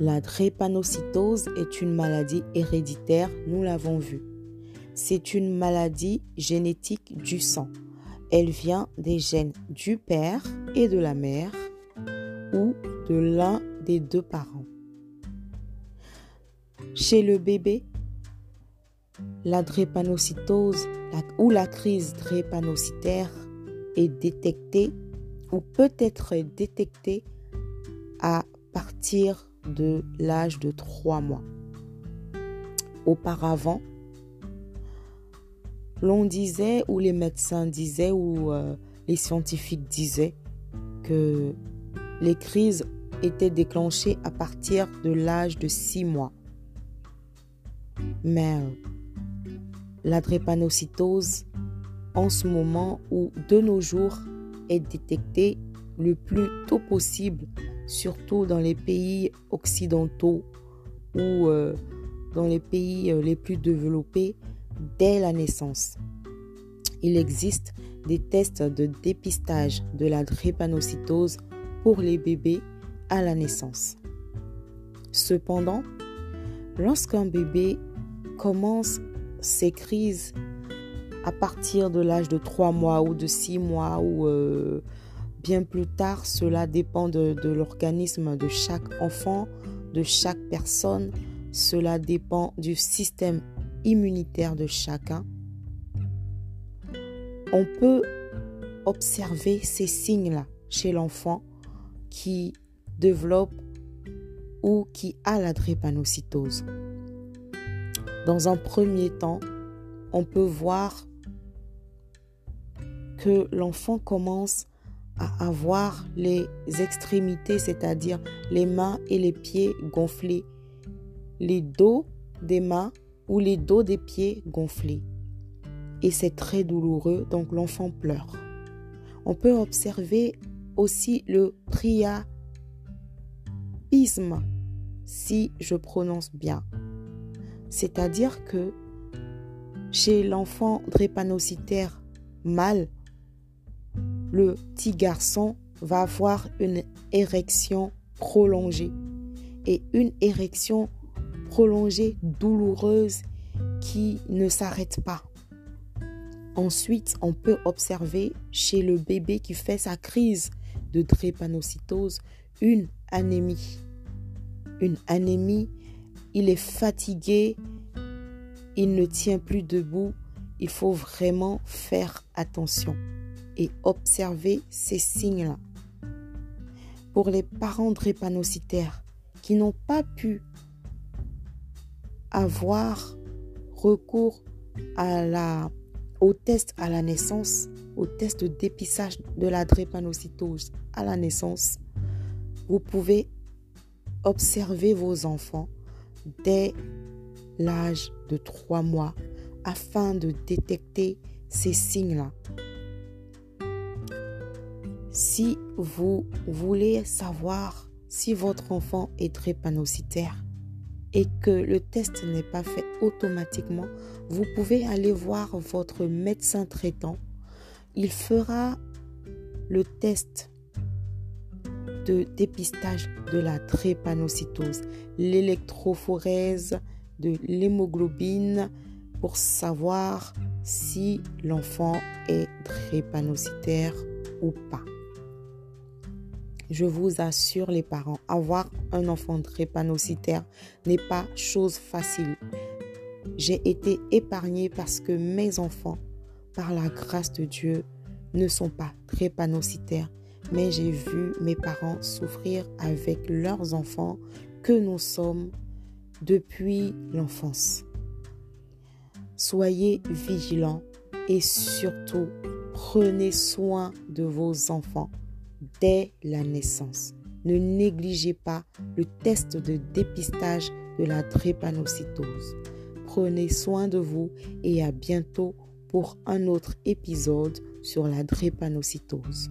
La drépanocytose est une maladie héréditaire, nous l'avons vu. C'est une maladie génétique du sang. Elle vient des gènes du père et de la mère ou de l'un des deux parents. Chez le bébé, la drépanocytose ou la crise drépanocytaire est détectée ou peut être détectée à partir de l'âge de 3 mois. Auparavant, l'on disait, ou les médecins disaient, ou euh, les scientifiques disaient que les crises étaient déclenchées à partir de l'âge de 6 mois. Mais euh, la drépanocytose, en ce moment ou de nos jours, est détectée le plus tôt possible surtout dans les pays occidentaux ou euh, dans les pays euh, les plus développés dès la naissance. Il existe des tests de dépistage de la drépanocytose pour les bébés à la naissance. Cependant, lorsqu'un bébé commence ses crises à partir de l'âge de 3 mois ou de 6 mois ou euh, Bien plus tard, cela dépend de, l'organisme de chaque enfant, de chaque personne. Cela dépend du système immunitaire de chacun. On peut observer ces signes-là chez l'enfant qui développe ou qui a la drépanocytose. Dans un premier temps, on peut voir que l'enfant commence avoir les extrémités, c'est-à-dire les mains et les pieds gonflés, les dos des mains ou les dos des pieds gonflés. Et c'est très douloureux, donc l'enfant pleure. On peut observer aussi le priapisme, si je prononce bien. C'est-à-dire que chez l'enfant drépanocytaire mâle, le petit garçon va avoir une érection prolongée et une érection prolongée douloureuse qui ne s'arrête pas. Ensuite, on peut observer chez le bébé qui fait sa crise de drépanocytose une anémie. Une anémie, il est fatigué, il ne tient plus debout, il faut vraiment faire attention et observer ces signes-là. Pour les parents drépanocytaires qui n'ont pas pu avoir recours à la, au test à la naissance, au test de dépistage de la drépanocytose à la naissance, vous pouvez observer vos enfants dès l'âge de 3 mois afin de détecter ces signes-là. Si vous voulez savoir si votre enfant est drépanocytaire et que le test n'est pas fait automatiquement, vous pouvez aller voir votre médecin traitant. Il fera le test de dépistage de la drépanocytose, l'électrophorèse de l'hémoglobine pour savoir si l'enfant est drépanocytaire ou pas. Je vous assure les parents, avoir un enfant drépanocytaire n'est pas chose facile. J'ai été épargnée parce que mes enfants, par la grâce de Dieu, ne sont pas drépanocytaires, mais j'ai vu mes parents souffrir avec leurs enfants que nous sommes depuis l'enfance. Soyez vigilants et surtout prenez soin de vos enfants dès la naissance. Ne négligez pas le test de dépistage de la drépanocytose. Prenez soin de vous et à bientôt pour un autre épisode sur la drépanocytose.